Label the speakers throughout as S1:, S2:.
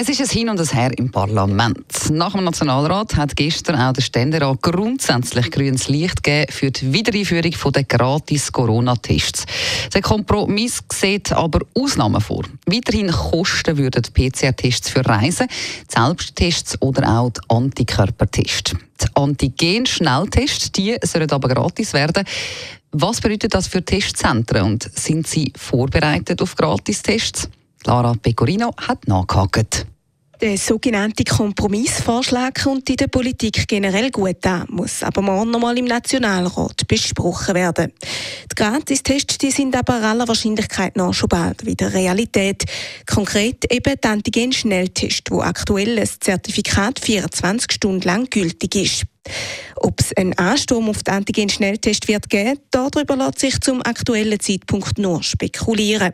S1: Es ist ein Hin und ein Her im Parlament. Nach dem Nationalrat hat gestern auch der Ständerat grundsätzlich grünes Licht gegeben für die Wiedereinführung der gratis Corona-Tests. Der Kompromiss sieht aber Ausnahmen vor. Weiterhin kosten würden PCR-Tests für Reisen, Selbsttests oder auch die Antikörpertests. Die Antigen-Schnelltests die sollen aber gratis werden. Was bedeutet das für Testzentren und sind sie vorbereitet auf Gratistests? Lara Pecorino hat nachgehakt.
S2: Der sogenannte Kompromissvorschlag kommt in der Politik generell gut an, muss aber morgen nochmal im Nationalrat besprochen werden. Die Gratistests die sind aber aller Wahrscheinlichkeit nach schon bald wieder Realität. Konkret eben die Antigen-Schnelltest, wo aktuell ein Zertifikat 24 Stunden lang gültig ist. Ob es einen Ansturm auf den Antigen-Schnelltest wird geben, darüber lässt sich zum aktuellen Zeitpunkt nur spekulieren.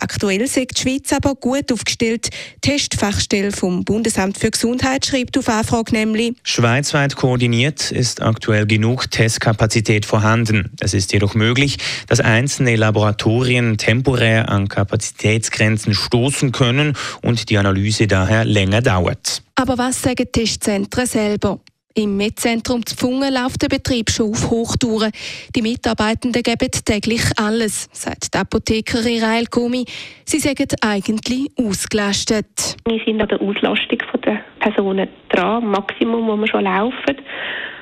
S2: Aktuell ist die Schweiz aber gut aufgestellt. Die Testfachstelle vom Bundesamt für Gesundheit schreibt auf Anfrage nämlich,
S3: Schweizweit koordiniert ist aktuell genug Testkapazität vorhanden. Es ist jedoch möglich, dass einzelne Laboratorien temporär an Kapazitätsgrenzen stoßen können und die Analyse daher länger dauert.
S2: Aber was sagen Testzentren selber? Im Metzentrum Pfungen läuft der Betrieb schon auf Hochtouren. Die Mitarbeitenden geben täglich alles, sagt die Apothekerin Rael Gumi. Sie sagen eigentlich ausgelastet.
S4: Wir sind an der Auslastung der Personen dran, Maximum, wo wir schon laufen.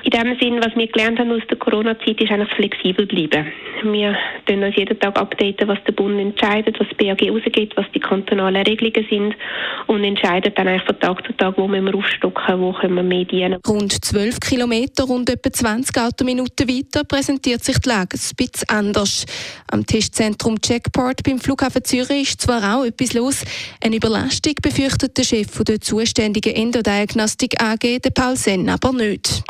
S4: In dem Sinn, was wir gelernt haben aus der Corona-Zeit, ist eigentlich flexibel bleiben. Wir tun uns jeden Tag updaten, was der Bund entscheidet, was das BAG rausgeht, was die kantonalen Regelungen sind und entscheiden dann eigentlich von Tag zu Tag, wo müssen wir aufstocken, wo können wir mehr dienen.
S2: Rund 12 Kilometer, rund etwa 20 Autominuten weiter, präsentiert sich die Lage ein bisschen anders. Am Testzentrum Checkport beim Flughafen Zürich ist zwar auch etwas los, eine Überlastung befürchtet der Chef der zuständigen Endodiagnostik AG, der Paul Senn, aber nicht.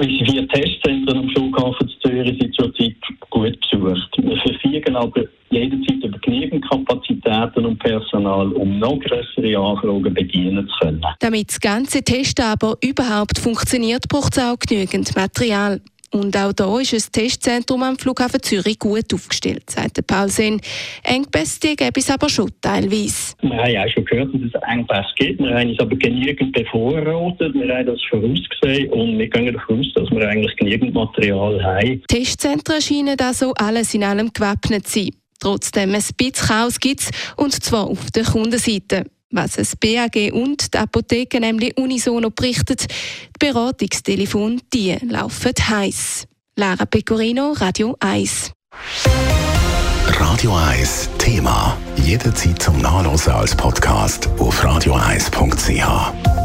S5: Vier Testzentren am Flughafen Zürich sind zurzeit gut besucht. Wir verfügen aber jederzeit über genügend Kapazitäten und Personal, um noch größere Anfragen bedienen zu können.
S2: Damit das ganze Test aber überhaupt funktioniert, braucht es auch genügend Material. Und auch da ist das Testzentrum am Flughafen Zürich gut aufgestellt, sagt Paul Sen. Engpässe gäbe es aber schon teilweise.
S5: Wir haben auch schon gehört, dass es Engpässe gibt. Wir haben uns aber genügend bevorratet. Wir haben das vorausgesehen und wir gehen davon aus, dass wir eigentlich genügend Material haben.
S2: Testzentren scheinen also alles in allem gewappnet zu sein. Trotzdem ein bisschen Chaos gibt es, und zwar auf der Kundenseite. Was das BAG und die Apotheke nämlich unisono berichtet, die Beratungstelefone, die laufen heiß. Lara Pecorino, Radio 1.
S6: Radio 1 Thema. Jederzeit zum Nachlesen als Podcast auf radio1.ch.